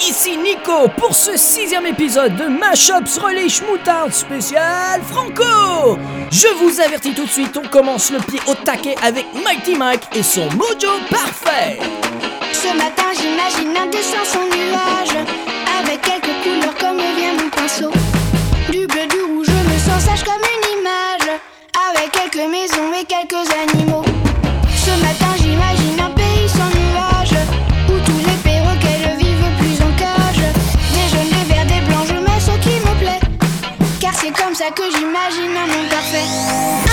Ici Nico pour ce sixième épisode de Mashups Relish Moutarde spécial Franco. Je vous avertis tout de suite, on commence le pied au taquet avec Mighty Mike et son mojo parfait. Ce matin, j'imagine un dessin sans nuage, avec quelques couleurs comme vient mon pinceau. Du bleu, du rouge, je me sens sage comme une image, avec quelques maisons et quelques animaux. Ce matin, que j'imagine un monde parfait.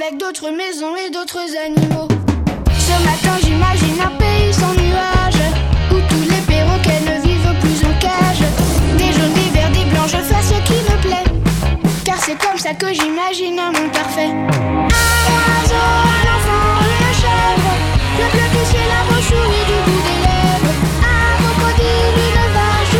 Avec d'autres maisons et d'autres animaux. Ce matin, j'imagine un pays sans nuages où tous les perroquets ne vivent plus en cage. Des jaunes, des verts, des blancs, je fais ce qui me plaît, car c'est comme ça que j'imagine un monde parfait. Un oiseau, un chèvre, le bleu beau sourire du bout des lèvres, un crocodile, une vache,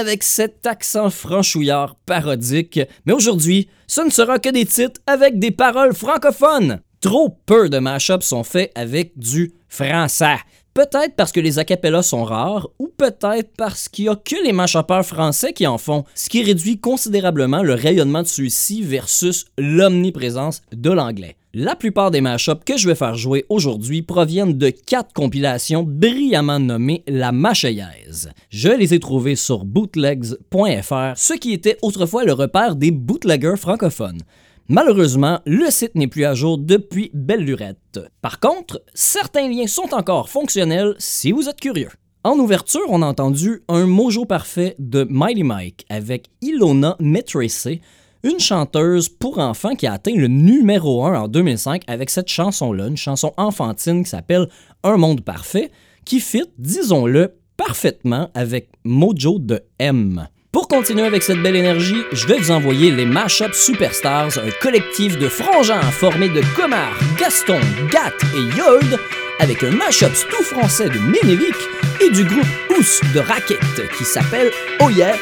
avec cet accent franchouillard parodique, mais aujourd'hui, ce ne sera que des titres avec des paroles francophones. Trop peu de mashups sont faits avec du français. Peut-être parce que les acapellas sont rares, ou peut-être parce qu'il n'y a que les mashuppers français qui en font, ce qui réduit considérablement le rayonnement de ceux-ci versus l'omniprésence de l'anglais. La plupart des mashups que je vais faire jouer aujourd'hui proviennent de quatre compilations brillamment nommées La Machayaise. Je les ai trouvées sur bootlegs.fr, ce qui était autrefois le repère des bootleggers francophones. Malheureusement, le site n'est plus à jour depuis belle lurette. Par contre, certains liens sont encore fonctionnels si vous êtes curieux. En ouverture, on a entendu un mojo parfait de Mighty Mike avec Ilona Metracey, une chanteuse pour enfants qui a atteint le numéro 1 en 2005 avec cette chanson-là, une chanson enfantine qui s'appelle Un monde parfait, qui fit, disons-le, parfaitement avec Mojo de M. Pour continuer avec cette belle énergie, je vais vous envoyer les Mashup Superstars, un collectif de frangins formé de Comar, Gaston, Gat et Yold, avec un mashup tout français de Ménélic et du groupe Ous de Racket qui s'appelle Oh Yeah,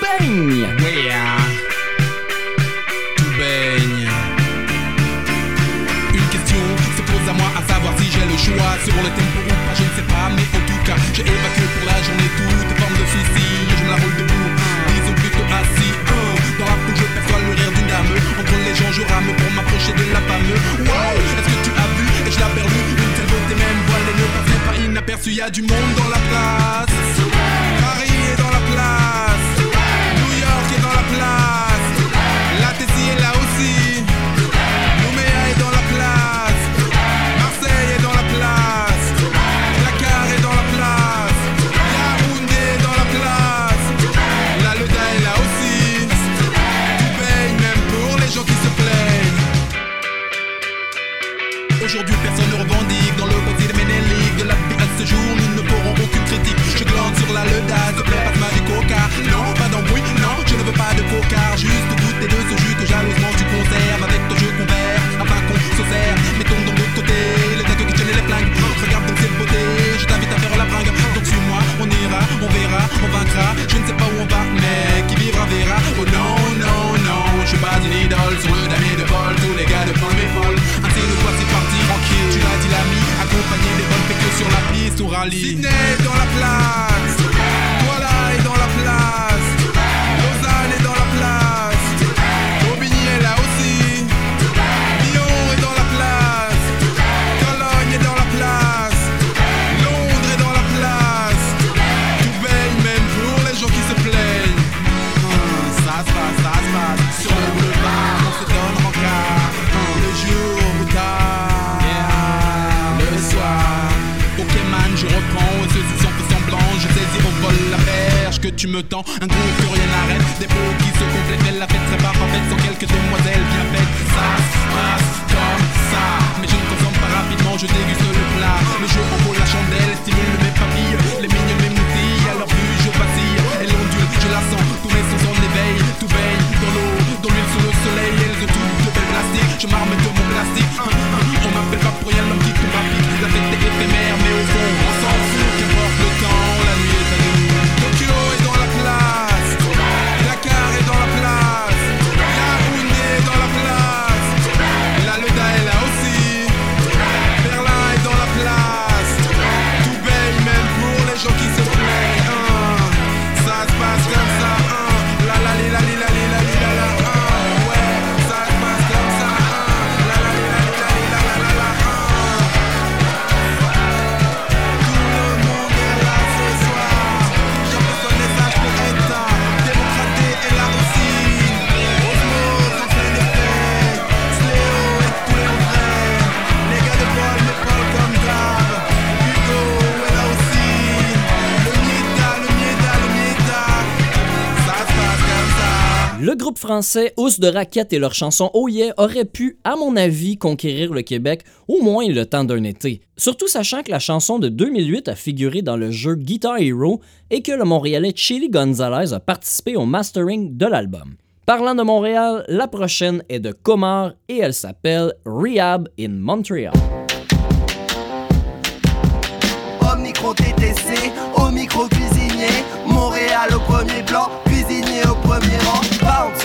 baigne! Oui, choix sur le tempo ou pas, je ne sais pas, mais en tout cas, j'ai évacué pour la journée toute forme de soucis. Je me la roule debout, disons plutôt assis. Dans la foule, je perçois le rire d'une dame. Entre les gens, je rame pour m'approcher de la femme. Wow, est-ce que tu as vu? Et je l'ai perdu Une telle beauté, même voilée, ne passait pas inaperçu. Y a du monde dans la place. Tourali. Sydney dans la place. temps Français, Ous de Raquette et leur chanson Oh yeah auraient pu, à mon avis, conquérir le Québec au moins le temps d'un été. Surtout sachant que la chanson de 2008 a figuré dans le jeu Guitar Hero et que le Montréalais Chili Gonzalez a participé au mastering de l'album. Parlant de Montréal, la prochaine est de Comar et elle s'appelle Rehab in Montreal.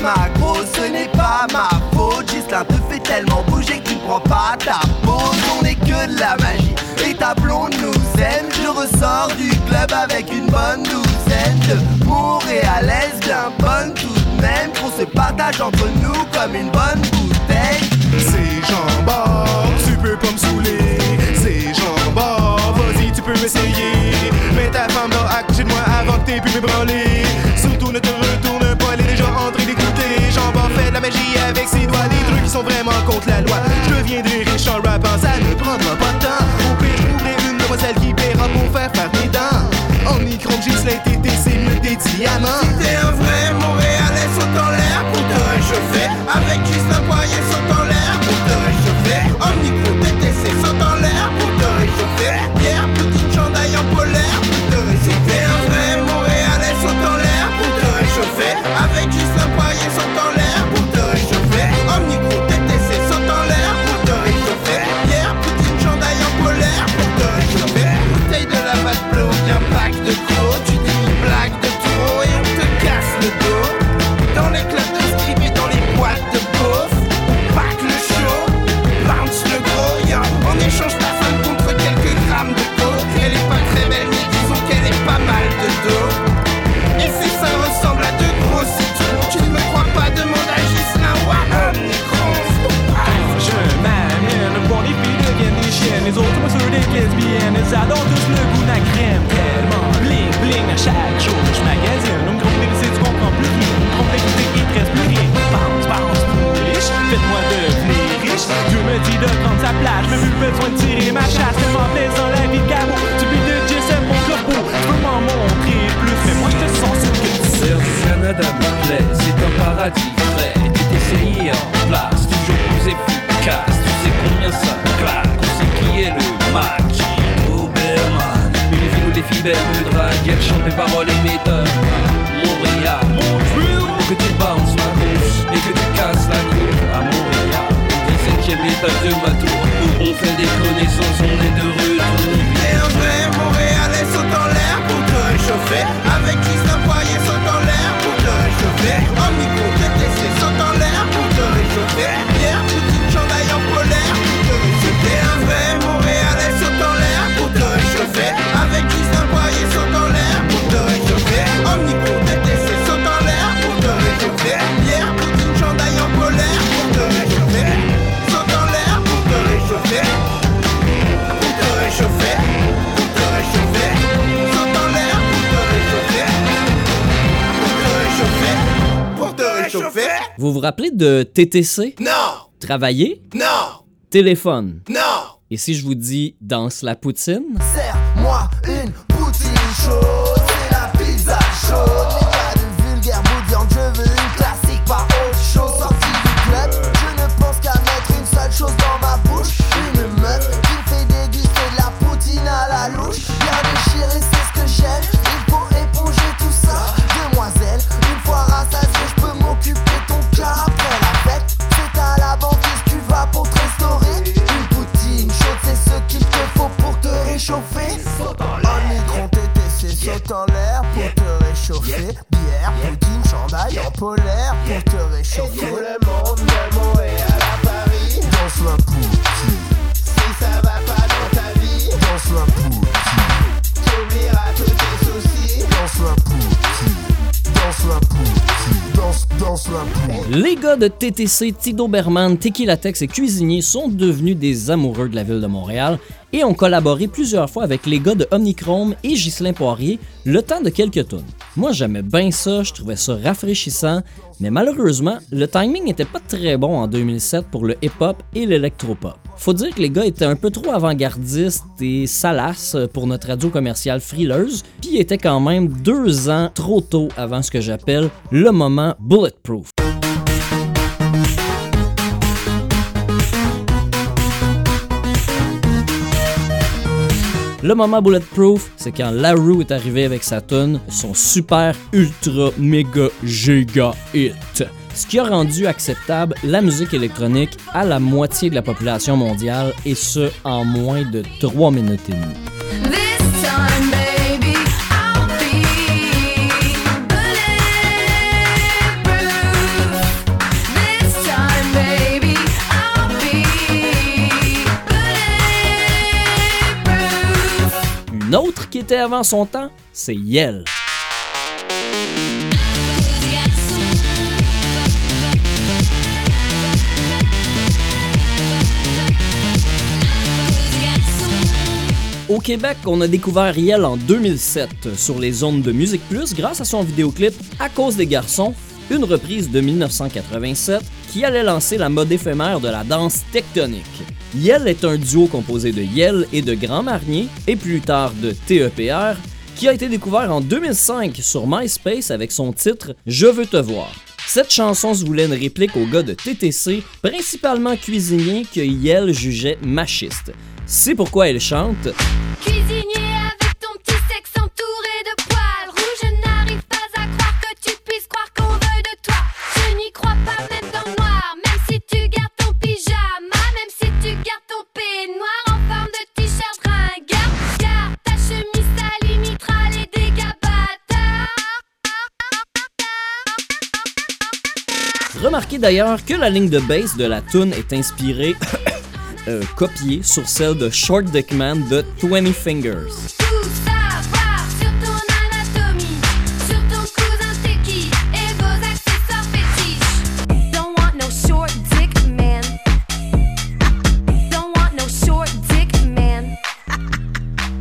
ma grosse, ce n'est pas ma faute. Gislain te fait tellement bouger que tu prends pas ta pause. On est que de la magie et ta blonde nous aime. Je ressors du club avec une bonne douzaine de Montréalaises bien bonne tout de même. Qu'on se partage entre nous comme une bonne bouteille. C'est jambon, tu peux pas me saouler. C'est jambon, vas-y, tu peux m'essayer. Mais ta femme dans acte de moi avant que t'aies pu m'ébranler. Surtout ne te avec ses doigts des trucs qui sont vraiment contre la loi. Je deviendrai riche en rappant, ça ne prendra pas de temps. Au pire, je une demoiselle qui paiera pour faire faire mes dents. En micro, j'ai c'est mieux des. De TTC? Non, Travailler, non, téléphone? non. Et si je vous dis danse la poutine? De TTC, Tido Berman, Tequila Tex et Cuisinier sont devenus des amoureux de la ville de Montréal et ont collaboré plusieurs fois avec les gars de Omnichrome et Ghislain Poirier le temps de quelques tonnes. Moi j'aimais bien ça, je trouvais ça rafraîchissant, mais malheureusement, le timing n'était pas très bon en 2007 pour le hip-hop et l'électropop. Faut dire que les gars étaient un peu trop avant-gardistes et salaces pour notre radio commerciale frileuse, puis étaient quand même deux ans trop tôt avant ce que j'appelle le moment bulletproof. Le moment bulletproof, c'est quand La Rue est arrivé avec sa tune, son super ultra méga giga hit. Ce qui a rendu acceptable la musique électronique à la moitié de la population mondiale et ce en moins de 3 minutes et demie. Qui était avant son temps, c'est Yell. Au Québec, on a découvert Yell en 2007 sur les ondes de Musique Plus grâce à son vidéoclip À cause des garçons, une reprise de 1987 qui allait lancer la mode éphémère de la danse tectonique. Yell est un duo composé de Yell et de Grand Marnier, et plus tard de TEPR, qui a été découvert en 2005 sur MySpace avec son titre Je veux te voir. Cette chanson se voulait une réplique au gars de TTC, principalement cuisinier que Yell jugeait machiste. C'est pourquoi elle chante Remarquez d'ailleurs que la ligne de bass de la tune est inspirée, euh, copiée sur celle de Short Dick Man de 20 Fingers.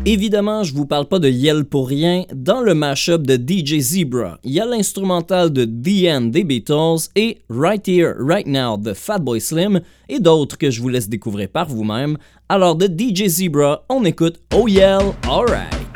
Évidemment, je vous parle pas de Yell pour rien. Dans le mashup de DJ Zebra, il y a l'instrumental de The des Beatles et Right Here, Right Now de Fatboy Slim et d'autres que je vous laisse découvrir par vous-même. Alors de DJ Zebra, on écoute Oh Yell, Alright.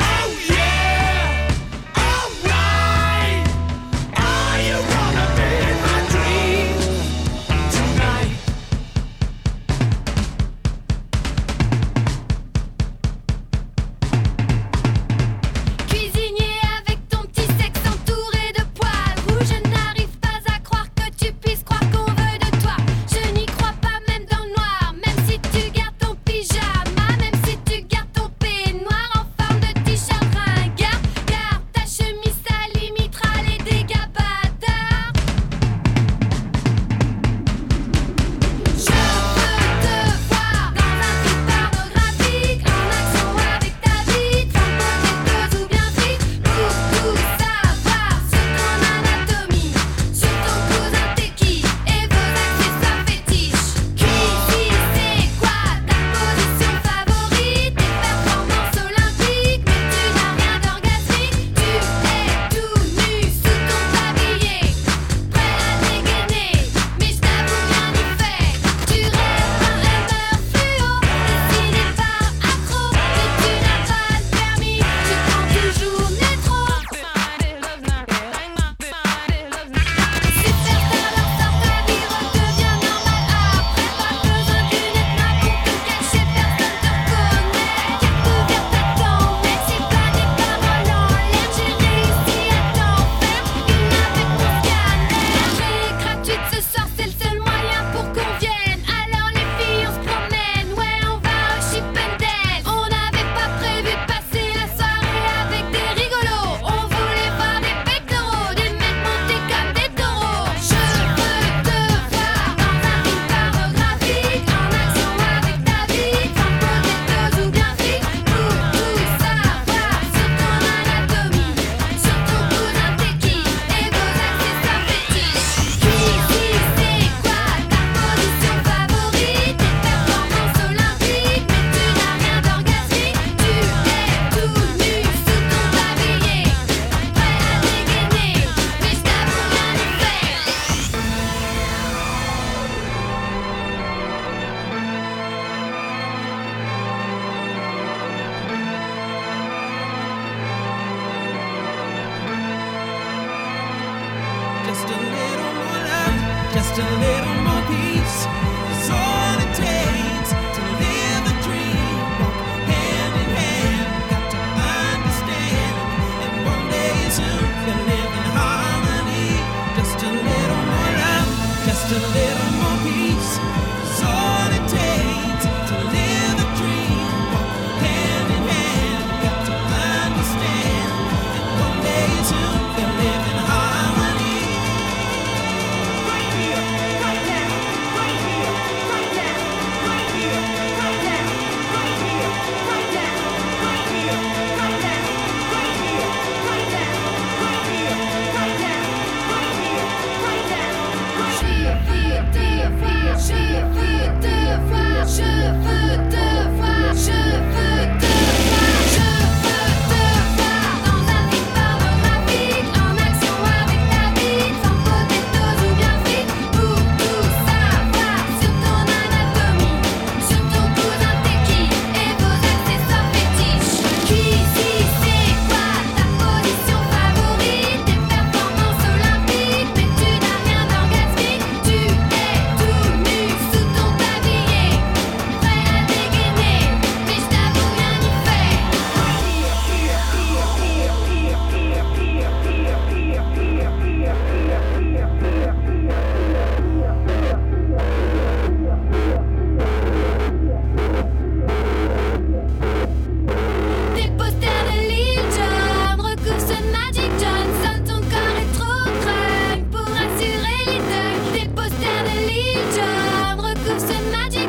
Just imagine.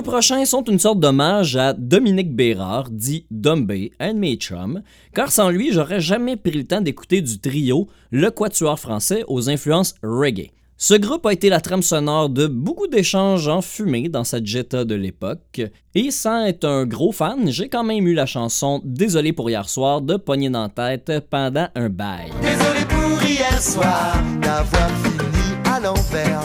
Deux prochains sont une sorte d'hommage à Dominique Bérard, dit Dombey, un de mes chums, car sans lui, j'aurais jamais pris le temps d'écouter du trio Le Quatuor français aux influences reggae. Ce groupe a été la trame sonore de beaucoup d'échanges en fumée dans sa Jetta de l'époque, et sans être un gros fan, j'ai quand même eu la chanson Désolé pour hier soir de pogner dans la tête pendant un bail. Désolé pour hier soir à l'envers.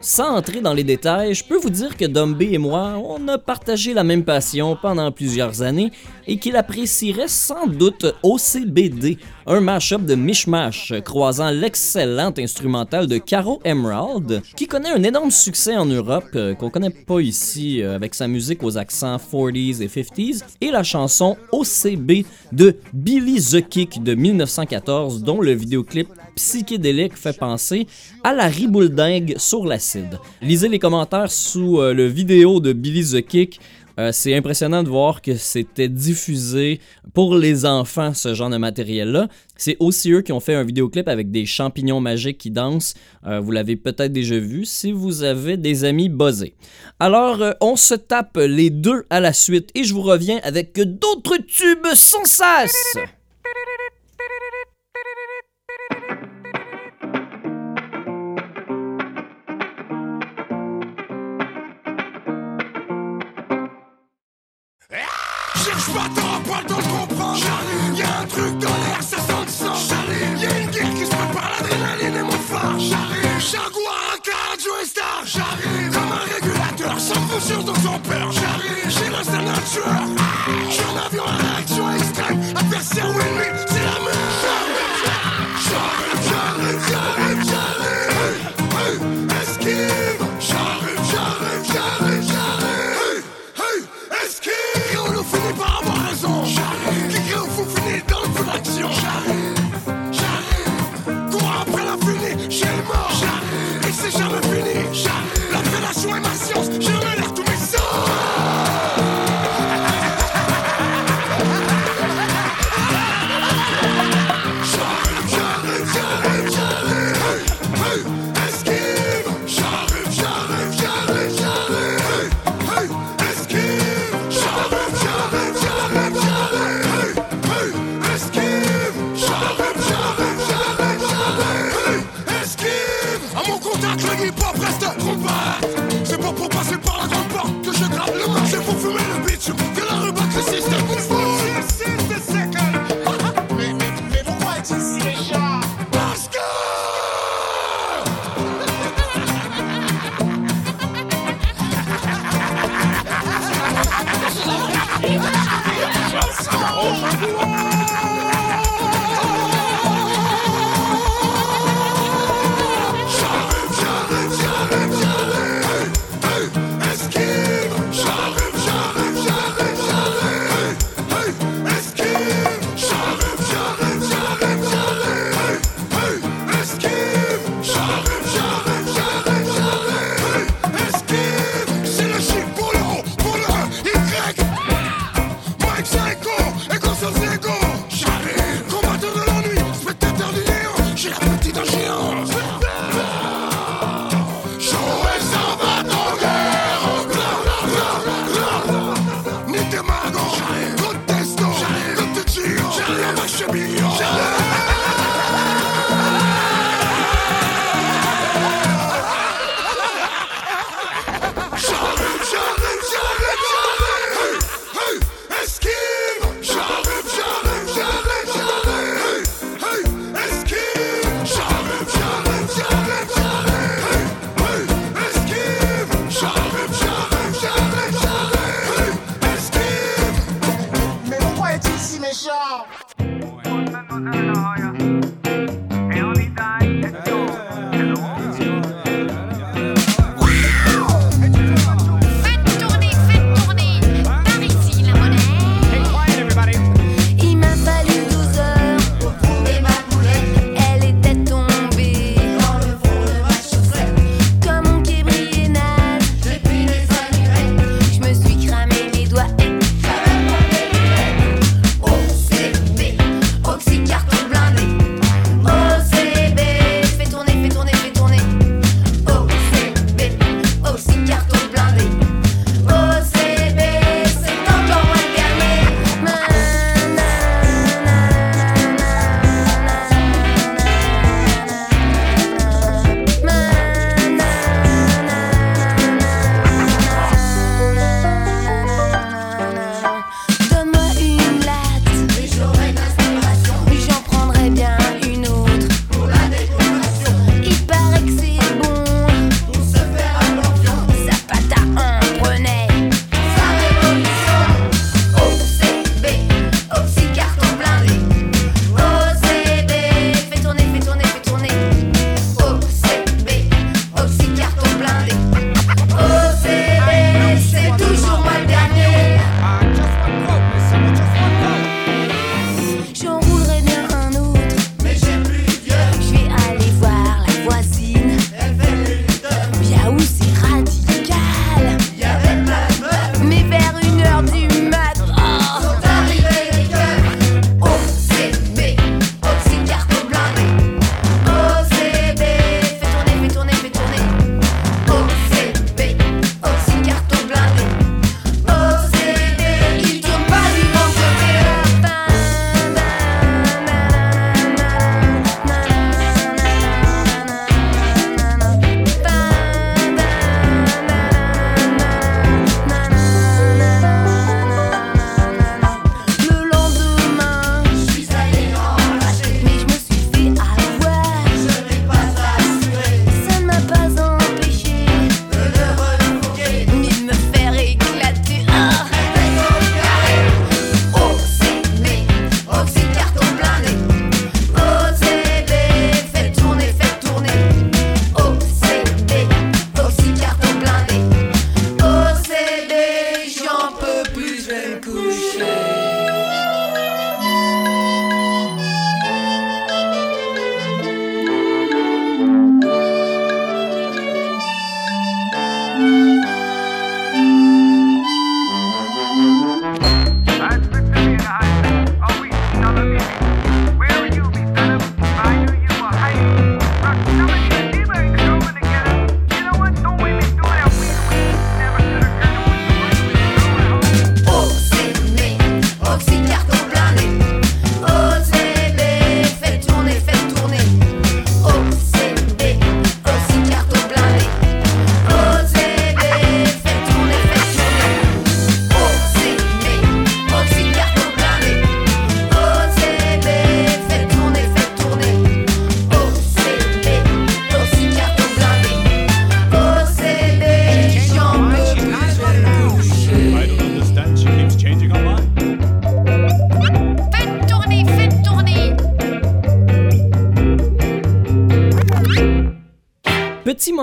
Sans entrer dans les détails, je peux vous dire que Dombey et moi, on a partagé la même passion pendant plusieurs années et qu'il apprécierait sans doute OCBD, un mash-up de mishmash croisant l'excellente instrumentale de Caro Emerald, qui connaît un énorme succès en Europe euh, qu'on connaît pas ici euh, avec sa musique aux accents 40s et 50s, et la chanson OCB de Billy the Kick de 1914, dont le vidéoclip psychédélique fait penser à la ribouledingue sur l'acide. Lisez les commentaires sous euh, le vidéo de Billy the Kick. Euh, c'est impressionnant de voir que c'était diffusé pour les enfants, ce genre de matériel-là. C'est aussi eux qui ont fait un vidéoclip avec des champignons magiques qui dansent. Euh, vous l'avez peut-être déjà vu si vous avez des amis buzzés. Alors, euh, on se tape les deux à la suite et je vous reviens avec d'autres tubes sans cesse. Jaguar, un star, j'arrive Comme un régulateur, sans faucheuse dans son peur. J'arrive, j'ai un avion à l'action extrême. Adversaire ou ennemi, c'est la merde. J'arrive, j'arrive, j'arrive, j'arrive. Esquive.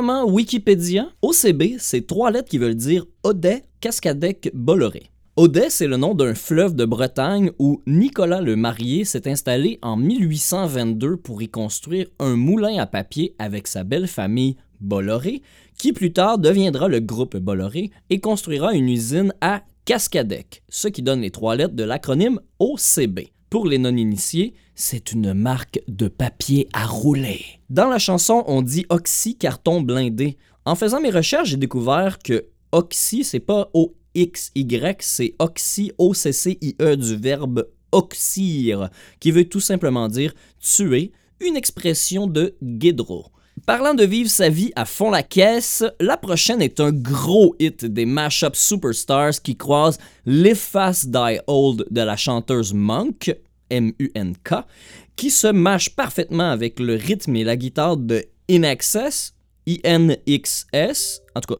Moment Wikipédia. OCB, c'est trois lettres qui veulent dire Audet, Cascadec, Bolloré. Audet, c'est le nom d'un fleuve de Bretagne où Nicolas le Marié s'est installé en 1822 pour y construire un moulin à papier avec sa belle famille Bolloré, qui plus tard deviendra le groupe Bolloré et construira une usine à Cascadec, ce qui donne les trois lettres de l'acronyme OCB. Pour les non-initiés, c'est une marque de papier à rouler. Dans la chanson, on dit oxy carton blindé. En faisant mes recherches, j'ai découvert que oxy, c'est pas O-X-Y, c'est oxy, O-C-C-I-E du verbe oxyre, qui veut tout simplement dire tuer, une expression de Guédro. Parlant de vivre sa vie à fond la caisse, la prochaine est un gros hit des mashup superstars qui croisent Fast Die Old de la chanteuse Monk, M-U-N-K, qui se mâche parfaitement avec le rythme et la guitare de In cas.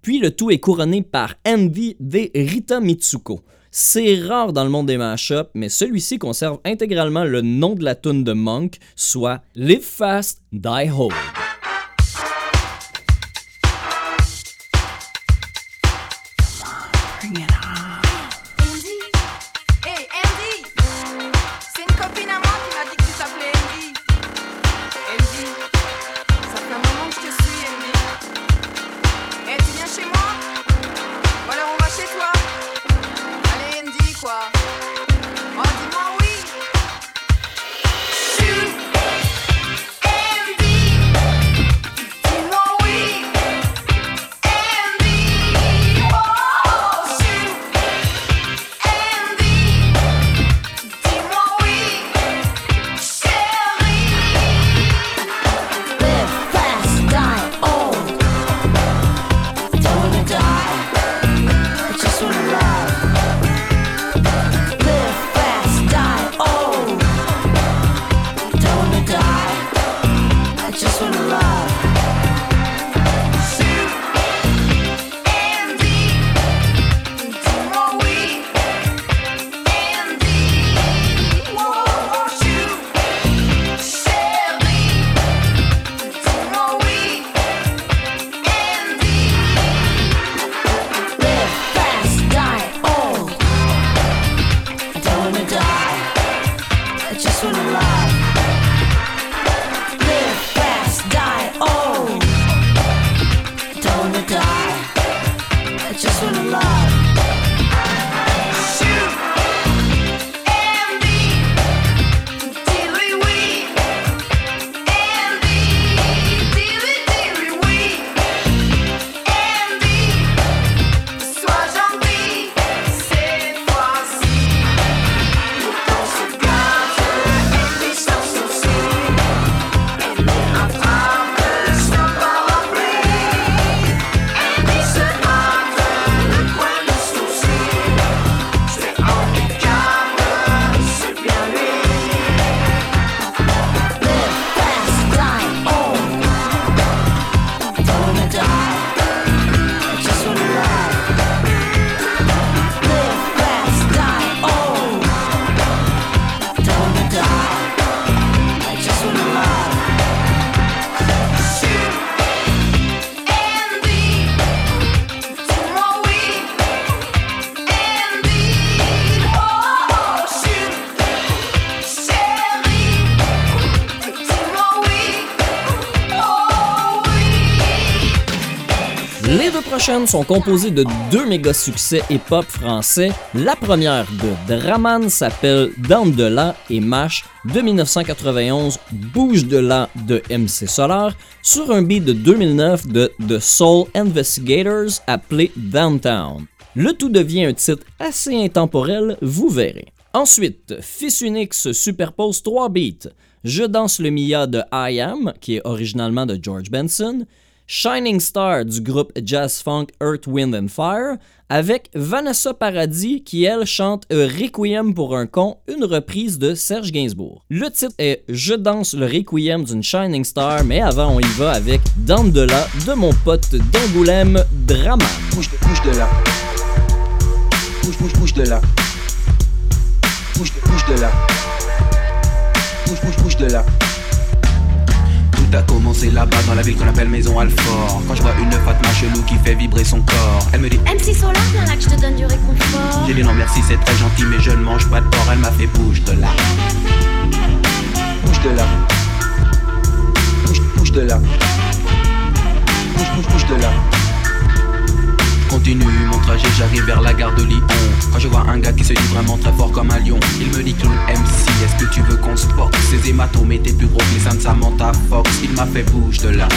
Puis le tout est couronné par Envy de Rita Mitsuko. C'est rare dans le monde des mashups, mais celui-ci conserve intégralement le nom de la tune de Monk, soit Live Fast, Die Old. Prochaines sont composées de deux méga succès hip-hop français. La première de Draman s'appelle Down de là et Mash de 1991 Bouge de là de MC Solar sur un beat de 2009 de The Soul Investigators appelé Downtown. Le tout devient un titre assez intemporel, vous verrez. Ensuite, Fils Unique se superpose trois beats. Je danse le Mia de I Am, qui est originalement de George Benson, Shining Star du groupe jazz funk Earth, Wind and Fire, avec Vanessa Paradis qui, elle, chante Requiem pour un con, une reprise de Serge Gainsbourg. Le titre est Je danse le Requiem d'une Shining Star, mais avant, on y va avec Dans de là de mon pote d'Angoulême, Drama. T'as commencé là-bas dans la ville qu'on appelle Maison Alfort. Quand je vois une Fatma chelou qui fait vibrer son corps, elle me dit MC Solar, viens là que je te donne du réconfort. J'ai dit non merci c'est très gentil mais je ne mange pas de porc. Elle m'a fait bouge de là. Bouge de là. Bouge, bouge de là. Bouge, bouge, bouge de là. Continue mon trajet, j'arrive vers la gare de Lyon. Quand je vois un gars qui se dit vraiment très fort comme un lion Il me dit Clown MC, est-ce que tu veux qu'on se porte? Ces hématomes étaient plus gros que les seins Fox Il m'a fait bouge de là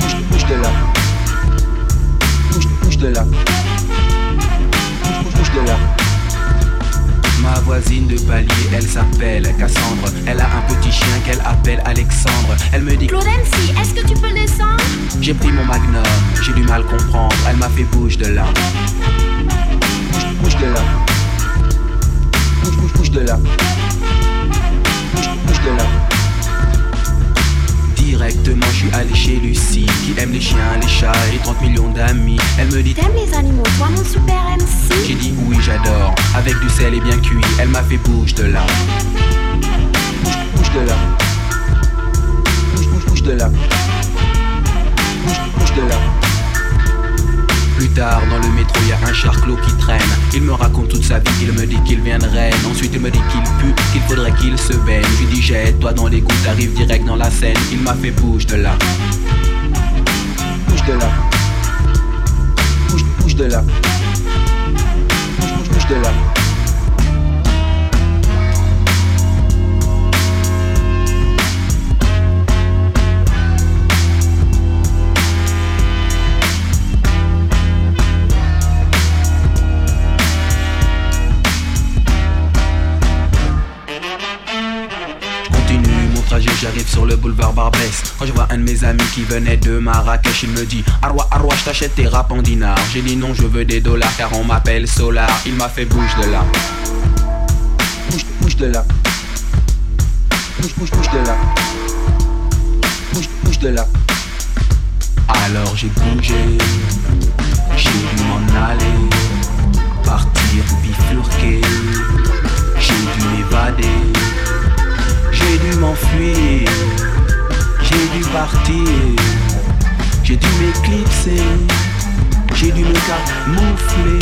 Bouge, bouge de là Bouge, bouge de là Bouge, bouge, bouge de là Ma voisine de palier, elle s'appelle Cassandre. Elle a un petit chien qu'elle appelle Alexandre. Elle me dit Claude MC, est-ce que tu peux descendre? J'ai pris mon magnum, j'ai du mal comprendre. Elle m'a fait bouge de là. Bouge, bouge de là. Bouge, bouge, bouge de là. Bouge, bouge de là. Directement, je suis allé chez Lucie, qui aime les chiens, les chats et 30 millions d'amis. Elle me dit T'aimes les animaux, toi mon super MC J'ai dit oui, j'adore. Avec du sel et bien cuit, elle m'a fait bouge de là. Bouge, bouge de là. Bouge, bouge, bouge de là. Bouge, bouge de là. Plus tard, dans le métro, y a un charclot qui traîne. Il me raconte toute sa vie, il me dit qu'il vient de. Ensuite, il me dit qu'il pue, qu'il faudrait qu'il se baigne. Je lui dis, jette-toi dans les gouttes, t'arrives direct dans la scène. Il m'a fait bouge de là. Bouge de là. Bouge, bouge de là. Bouge, bouge, bouge de là. J'arrive sur le boulevard Barbès. Quand je vois un de mes amis qui venait de Marrakech, il me dit Arwa, Arwa, je t'achète tes rap en dinars. J'ai dit non, je veux des dollars car on m'appelle Solar. Il m'a fait bouge de là. Bouge, bouge de là. Bouge, bouge, bouge de là. Bouge, bouge de là. Alors j'ai bougé, j'ai dû m'en aller, partir bifurquer, partir, j'ai dû m'éclipser, j'ai dû me camoufler,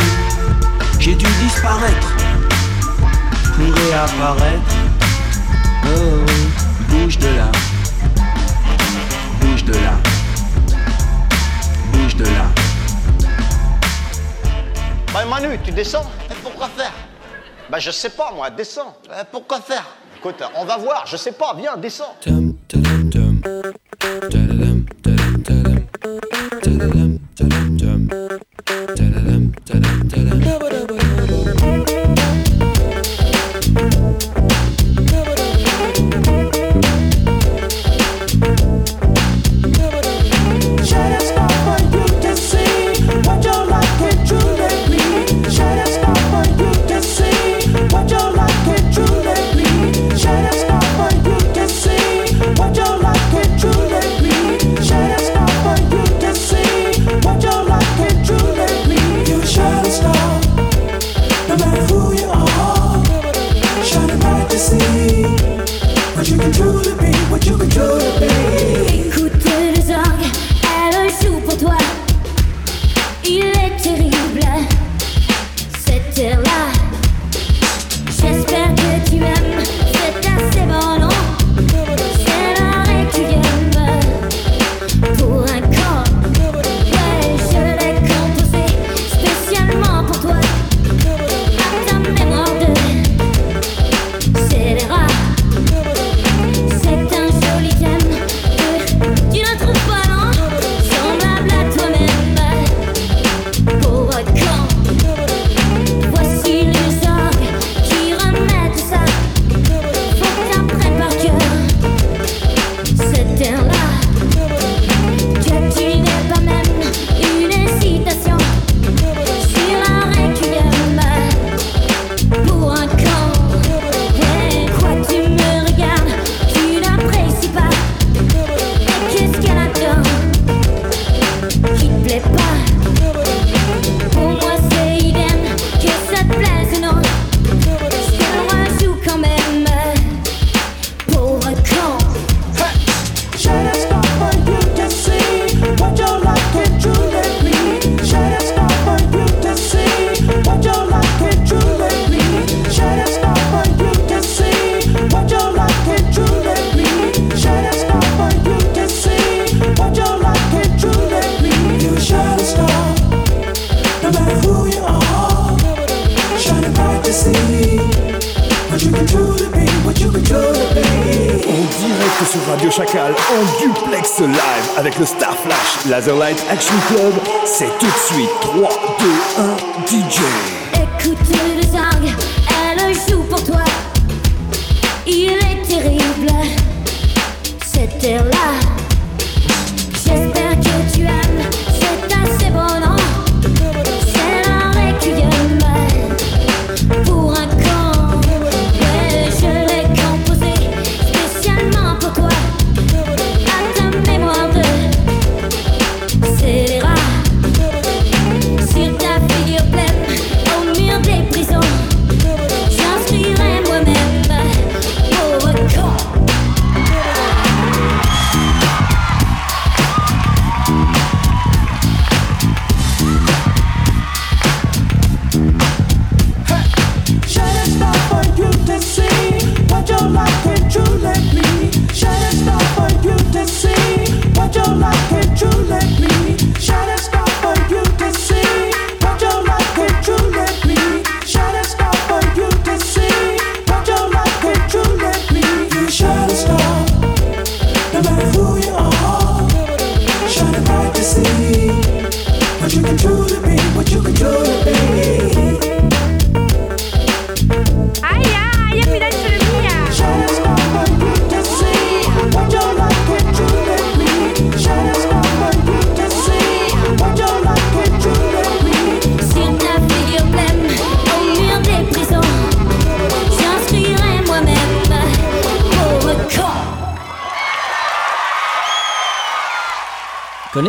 j'ai dû disparaître pour réapparaître. Oh, bouge de là, bouge de là, bouge de là. Bah Manu, tu descends. Pourquoi faire? Bah je sais pas moi, descends. pourquoi faire? Écoute, on va voir, je sais pas, viens, descends. Da-da.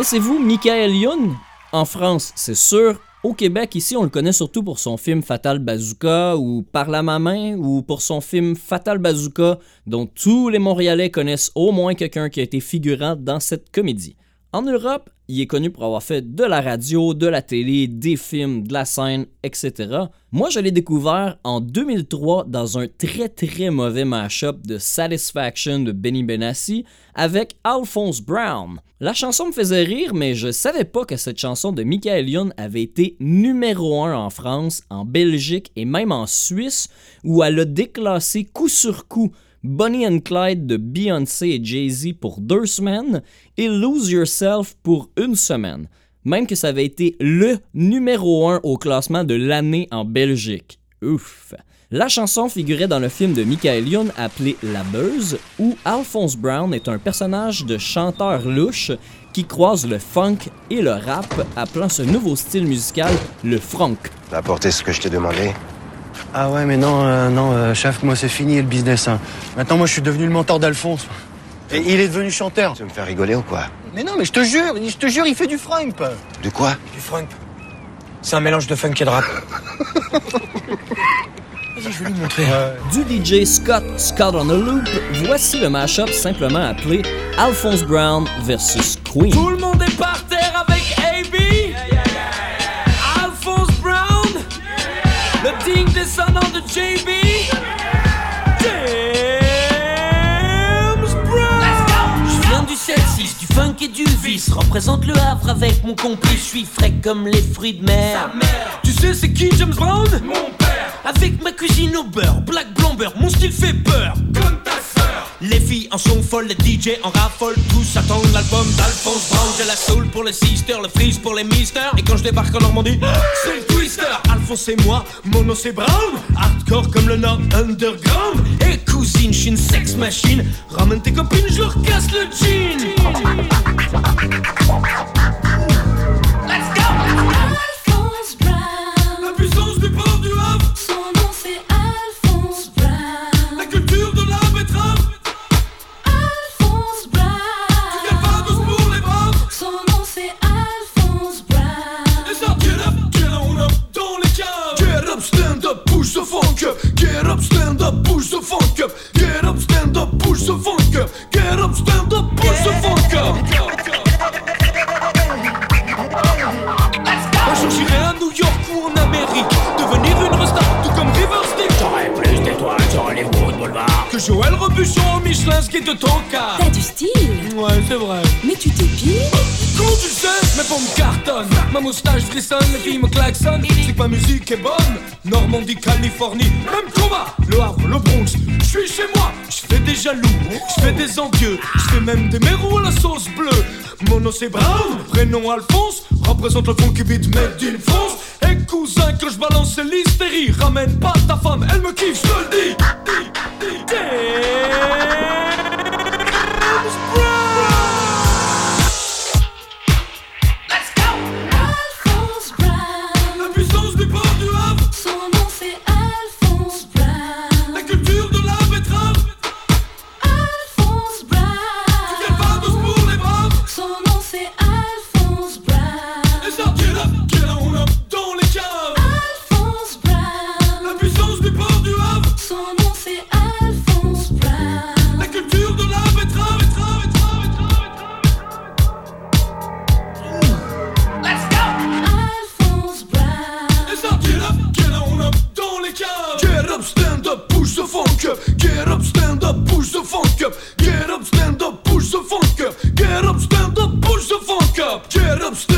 Connaissez-vous Michael Youn? En France, c'est sûr. Au Québec, ici, on le connaît surtout pour son film Fatal Bazooka ou Par la ma main ou pour son film Fatal Bazooka, dont tous les Montréalais connaissent au moins quelqu'un qui a été figurant dans cette comédie. En Europe, il est connu pour avoir fait de la radio, de la télé, des films, de la scène, etc. Moi, je l'ai découvert en 2003 dans un très très mauvais mashup de Satisfaction de Benny Benassi avec Alphonse Brown. La chanson me faisait rire, mais je savais pas que cette chanson de Michael Youn avait été numéro 1 en France, en Belgique et même en Suisse, où elle a déclassé coup sur coup Bonnie and Clyde de Beyoncé et Jay-Z pour deux semaines et Lose Yourself pour une semaine. Même que ça avait été le numéro 1 au classement de l'année en Belgique. Ouf! La chanson figurait dans le film de Michael Youn appelé La Buzz, où Alphonse Brown est un personnage de chanteur louche qui croise le funk et le rap, appelant ce nouveau style musical le funk. T'as apporté ce que je t'ai demandé? Ah ouais, mais non, euh, non, euh, chef, moi c'est fini le business. hein. Maintenant, moi je suis devenu le mentor d'Alphonse. Et il est devenu chanteur. Tu veux me faire rigoler ou quoi Mais non, mais je te jure, je te jure, il fait du frump. De quoi Du frump. C'est un mélange de funk et de rap. Vas-y, je vais lui montrer. Du DJ Scott Scott on a Loop, voici le mashup simplement appelé Alphonse Brown versus Queen. Tout le monde est par Le digne descendant de JB. James Brown. Je viens du 7-6, du funk et du vice. Représente le Havre avec mon complice. Je suis frais comme les fruits de mer. Tu sais c'est qui James Brown? Mon père. Avec ma cuisine au beurre, black blomber, mon style fait peur. Comme ta sœur. Les filles en sont folles, les DJ en raffolent, tous attendent l'album d'Alphonse Brown. J'ai la soul pour les sisters, le freeze pour les misters. Et quand je débarque en Normandie, C'est le twister. Alphonse et moi, mon nom c'est Brown. Hardcore comme le Nord Underground. Et cousine, je suis une sex machine. Ramène tes copines, je leur casse le jean. Stand up, push the funk up. Get up, stand up, push the funk up. Get up, stand up, push the funk up. Un jour j'irai à New York ou en Amérique Devenir une resta tout comme River Stick J'aurais plus d'étoiles sur les Hollywood Boulevard. Que Joël Rebuchon au Michelin ce qui est de ton cas T'as du style, Ouais c'est vrai mais tu t'épiles Quand tu le sais, mes pommes cartonnent Ma moustache frissonne, les filles me klaxonnent C'est que ma musique est bonne Normandie, Californie, même combat Le Havre, le Bronx, je suis chez moi. Je fais des jaloux, je fais des envieux, je fais même des mérous à la sauce bleue. Mon nom c'est Brown, prénom Alphonse, représente le funky beat made in France. Et cousin, que je balance c'est l'hystérie, ramène pas ta femme, elle me kiffe, je te le dis. James Get up,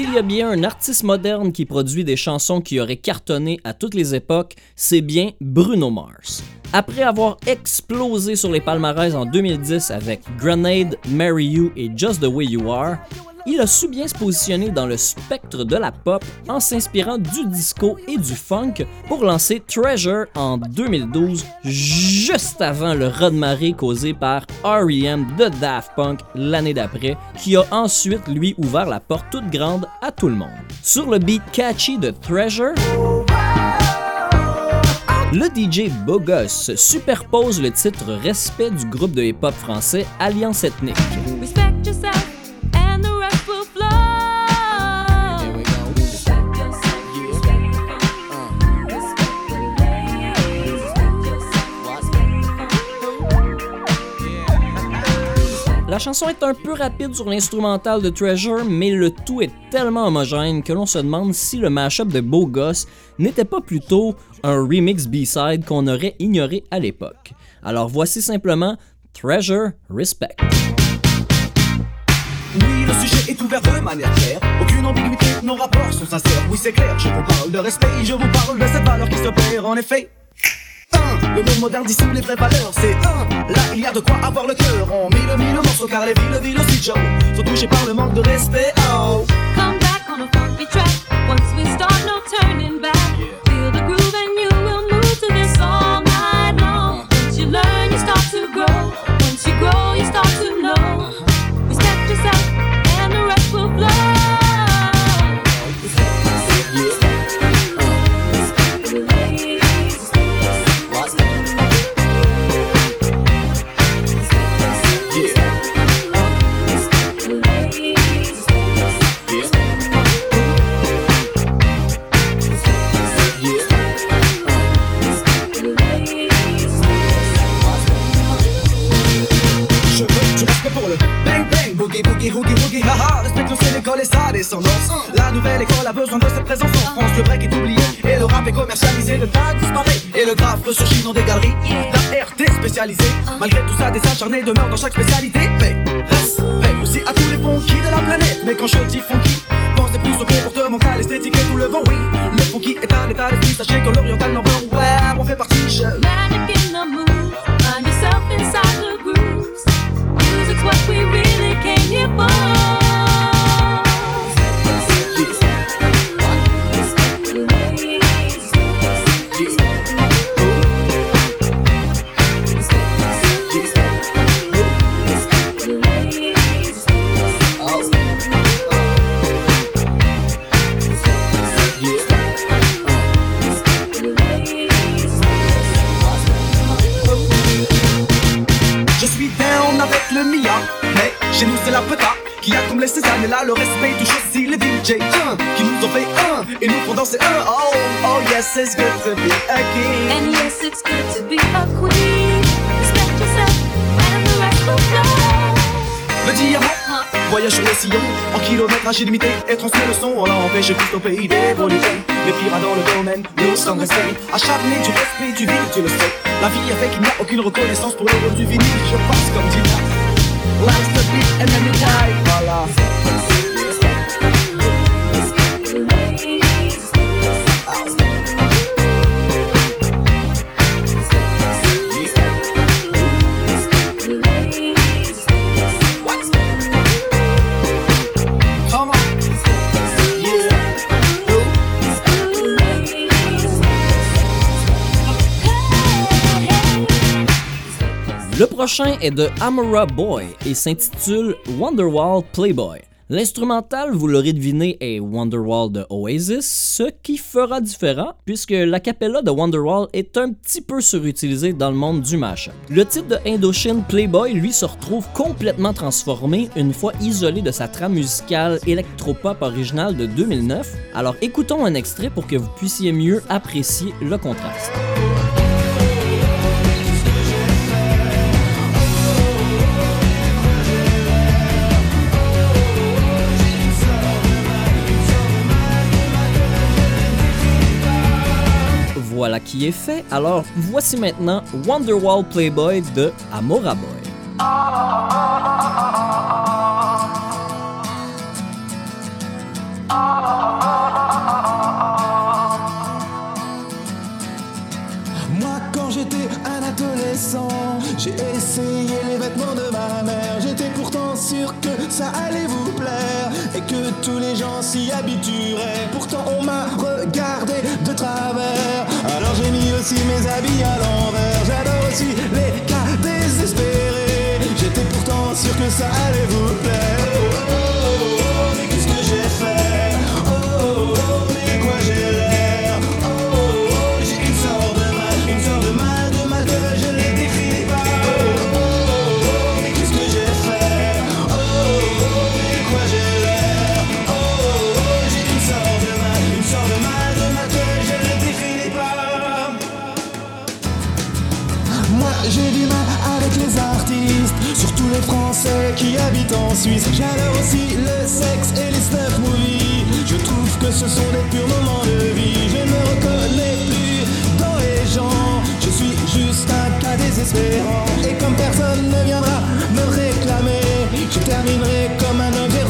S'il y a bien un artiste moderne qui produit des chansons qui auraient cartonné à toutes les époques, c'est bien Bruno Mars. Après avoir explosé sur les palmarès en 2010 avec Grenade, Marry You et Just the Way You Are, il a su bien se positionner dans le spectre de la pop en s'inspirant du disco et du funk pour lancer Treasure en 2012, juste avant le raz-de-marée causé par R.E.M. de Daft Punk l'année d'après, qui a ensuite lui ouvert la porte toute grande à tout le monde. Sur le beat catchy de Treasure, le DJ Bogos superpose le titre Respect du groupe de hip-hop français Alliance Ethnique. Chanson est un peu rapide sur l'instrumental de Treasure, mais le tout est tellement homogène que l'on se demande si le mashup de Beau Gosse n'était pas plutôt un remix B-side qu'on aurait ignoré à l'époque. Alors voici simplement Treasure Respect. Oui, le sujet est ouvert de manière claire. Aucune ambiguïté, nos rapports sont sincères. Oui, c'est clair, je vous parle de respect, je vous parle de cette valeur qui se perd en effet. Le monde moderne dissout les vraies valeurs, c'est un. Là, il y a de quoi avoir le cœur en mille, mille morceaux, car les villes, villes aussi, Joe, sont touchées par le manque de respect. Oh. Come back on a funky track. Once we start, no turning back. Malgré tout ça, des acharnés demeurent dans chaque spécialité. Mais respect aussi à tous les funky de la planète. Mais quand je dis funky, pensez plus au comportemental, esthétique et tout le vent, oui. Le funky est un état kilométrage illimité et transmet le son. On l'a empêché tout au pays d'évoluer. Les pirates dans le domaine, nous sommes restés acharnés du respect du vinyle, tu le sais. La vie a fait qu'il n'y a aucune reconnaissance pour l'œuvre du vinyle. Je passe comme Dina. Life's the beat and then you die. Voilà. Prochain est de Amora Boy et s'intitule Wonderwall Playboy. L'instrumental, vous l'aurez deviné, est Wonderwall de Oasis, ce qui fera différent puisque la cappella de Wonderwall est un petit peu surutilisée dans le monde du mashup. Le titre de Indochine Playboy, lui, se retrouve complètement transformé une fois isolé de sa trame musicale électropop originale de 2009. Alors écoutons un extrait pour que vous puissiez mieux apprécier le contraste. Voilà qui est fait. Alors voici maintenant Wonderwall Playboy de Amora Boy. Moi quand j'étais un adolescent, j'ai essayé les vêtements de ma mère. J'étais pourtant sûr que ça allait vous plaire et que tous les gens s'y habitueraient. Pourtant on m'a regardé aussi mes habits à l'envers. J'adore aussi les cas désespérés. J'étais pourtant sûr que ça allait vous plaire. Français qui habitent en Suisse. J'adore aussi le sexe et les snuff movies. Je trouve que ce sont des purs moments de vie. Je ne me reconnais plus dans les gens. Je suis juste un cas désespérant. Et comme personne ne viendra me réclamer, je terminerai comme un objet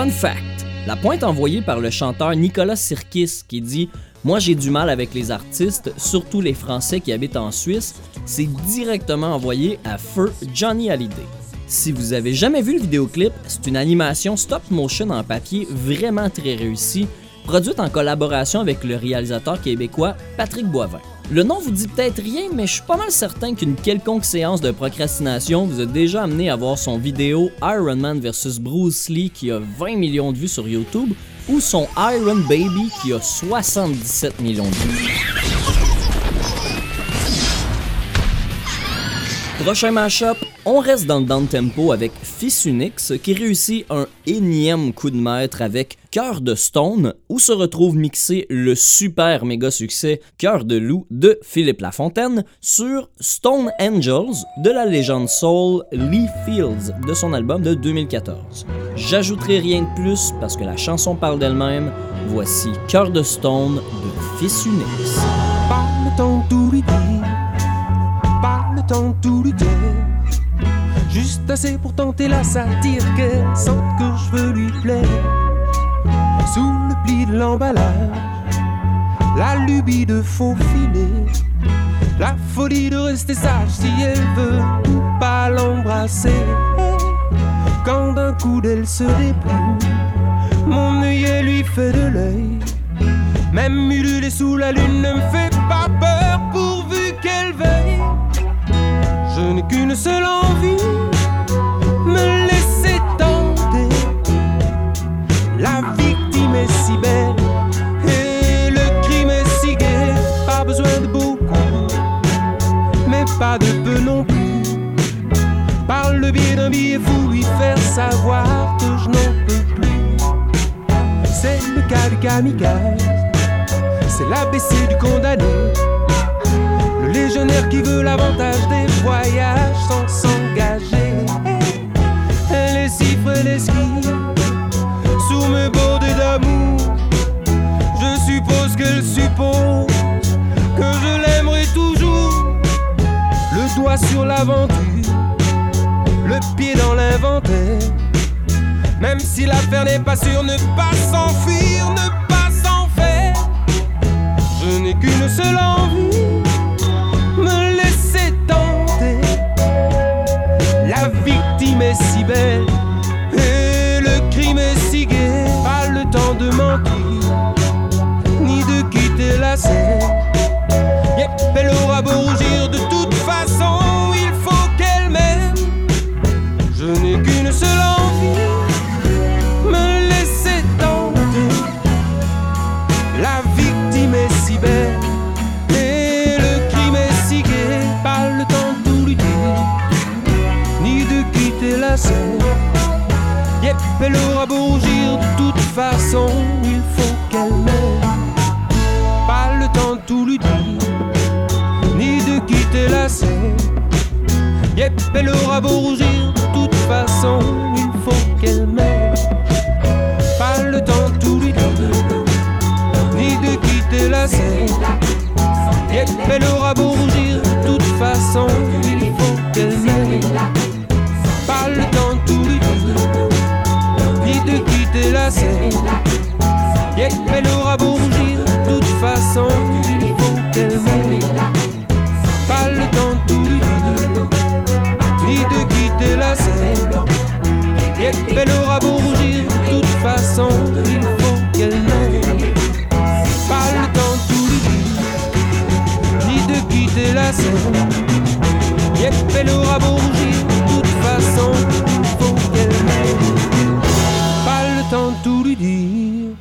Fun fact la pointe envoyée par le chanteur Nicolas Sirkis qui dit Moi j'ai du mal avec les artistes, surtout les Français qui habitent en Suisse, c'est directement envoyé à feu Johnny Hallyday. Si vous avez jamais vu le vidéoclip, c'est une animation stop motion en papier vraiment très réussie, produite en collaboration avec le réalisateur québécois Patrick Boivin. Le nom vous dit peut-être rien, mais je suis pas mal certain qu'une quelconque séance de procrastination vous a déjà amené à voir son vidéo Iron Man vs Bruce Lee qui a 20 millions de vues sur YouTube ou son Iron Baby qui a 77 millions de vues. Prochain mashup, on reste dans le down tempo avec Fils Unix qui réussit un énième coup de maître avec Cœur de Stone où se retrouve mixé le super méga succès Cœur de loup de Philippe Lafontaine sur Stone Angels de la légende soul Lee Fields de son album de 2014. J'ajouterai rien de plus parce que la chanson parle d'elle-même. Voici Cœur de Stone de Fils Unix. Juste assez pour tenter la satire qu'elle sente que je veux lui plaire. Sous le pli de l'emballage, la lubie de faufiler. La folie de rester sage si elle veut pas l'embrasser. Quand d'un coup d'elle se déplie, mon œillet lui fait de l'œil. Même ululer sous la lune ne me fait pas peur pourvu qu'elle veille. Je n'ai qu'une seule envie, me laisser tenter. La victime est si belle et le crime est si gai. Pas besoin de beaucoup, mais pas de peu non plus. Par le biais d'un billet fou, lui faire savoir que je n'en peux plus. C'est le cas du kamikaze, c'est l'ABC du condamné. Légionnaire qui veut l'avantage des voyages sans s'engager. Les chiffres et les skis sous mes bordées d'amour. Je suppose qu'elle suppose que je l'aimerai toujours. Le doigt sur l'aventure, le pied dans l'inventaire. Même si l'affaire n'est pas sûre, ne pas s'enfuir, ne pas s'en faire. Je n'ai qu'une seule envie, si belle et le crime est si gai. Pas le temps de mentir, Elle aura beau rougir, de toute façon, il faut qu'elle m'aime. Pas le temps de tout lui dire, ni de quitter la scène. Aura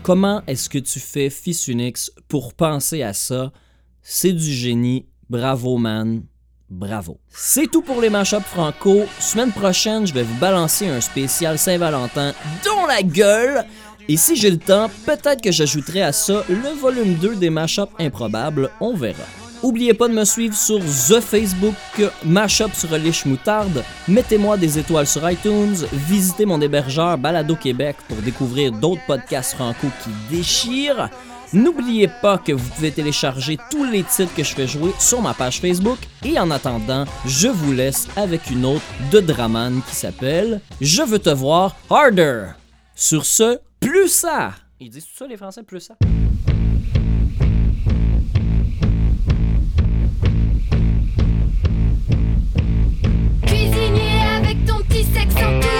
Comment est-ce que tu fais Fils Unix pour penser à ça? C'est du génie. Bravo, man. Bravo. C'est tout pour les mashups franco. Semaine prochaine, je vais vous balancer un spécial Saint-Valentin dont la gueule. Et si j'ai le temps, peut-être que j'ajouterai à ça le volume 2 des mashups improbables. On verra. Oubliez pas de me suivre sur The Facebook, Mashup sur Liche Moutarde. Mettez-moi des étoiles sur iTunes. Visitez mon hébergeur Balado Québec pour découvrir d'autres podcasts franco qui déchirent. N'oubliez pas que vous pouvez télécharger tous les titres que je fais jouer sur ma page Facebook. Et en attendant, je vous laisse avec une autre de Draman qui s'appelle Je veux te voir harder. Sur ce, plus ça! Ils disent tout ça les Français, plus ça? something